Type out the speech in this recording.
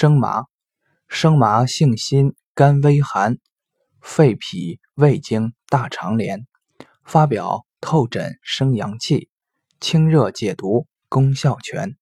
生麻。生麻性辛甘微寒肺脾胃经大肠连发表透疹生阳气清热解毒功效全。